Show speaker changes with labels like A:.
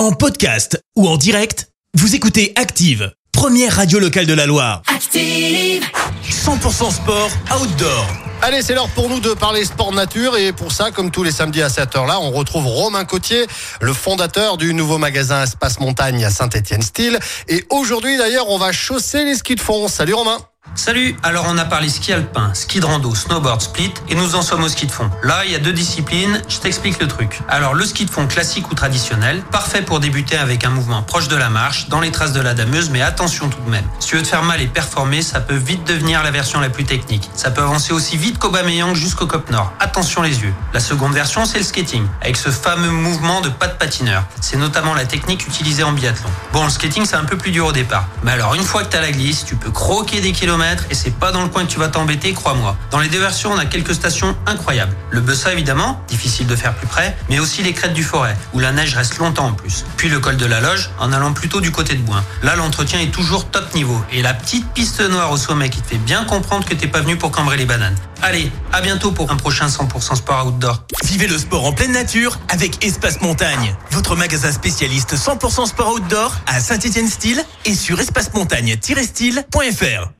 A: En podcast ou en direct, vous écoutez Active, première radio locale de la Loire.
B: Active.
A: 100% sport outdoor.
C: Allez, c'est l'heure pour nous de parler sport nature et pour ça, comme tous les samedis à cette heure-là, on retrouve Romain Cotier, le fondateur du nouveau magasin Espace Montagne à Saint-Étienne-Style. Et aujourd'hui, d'ailleurs, on va chausser les skis de fond. Salut Romain
D: Salut, alors on a parlé ski alpin, ski de rando, snowboard, split et nous en sommes au ski de fond. Là, il y a deux disciplines, je t'explique le truc. Alors le ski de fond classique ou traditionnel, parfait pour débuter avec un mouvement proche de la marche, dans les traces de la dameuse, mais attention tout de même. Si tu veux te faire mal et performer, ça peut vite devenir la version la plus technique. Ça peut avancer aussi vite qu'au Bameyang jusqu'au Cop Nord. Attention les yeux. La seconde version, c'est le skating, avec ce fameux mouvement de pas de patineur. C'est notamment la technique utilisée en biathlon. Bon, le skating, c'est un peu plus dur au départ. Mais alors, une fois que t'as la glisse, tu peux croquer des kilomètres et c'est pas dans le coin que tu vas t'embêter, crois-moi. Dans les deux versions, on a quelques stations incroyables. Le Bessa évidemment, difficile de faire plus près, mais aussi les crêtes du forêt, où la neige reste longtemps en plus. Puis le col de la Loge, en allant plutôt du côté de Boin. Là, l'entretien est toujours top niveau. Et la petite piste noire au sommet qui te fait bien comprendre que t'es pas venu pour cambrer les bananes. Allez, à bientôt pour un prochain 100% sport outdoor.
A: Vivez le sport en pleine nature avec Espace Montagne, votre magasin spécialiste 100% sport outdoor à Saint-Étienne-Style et sur espacemontagne-style.fr.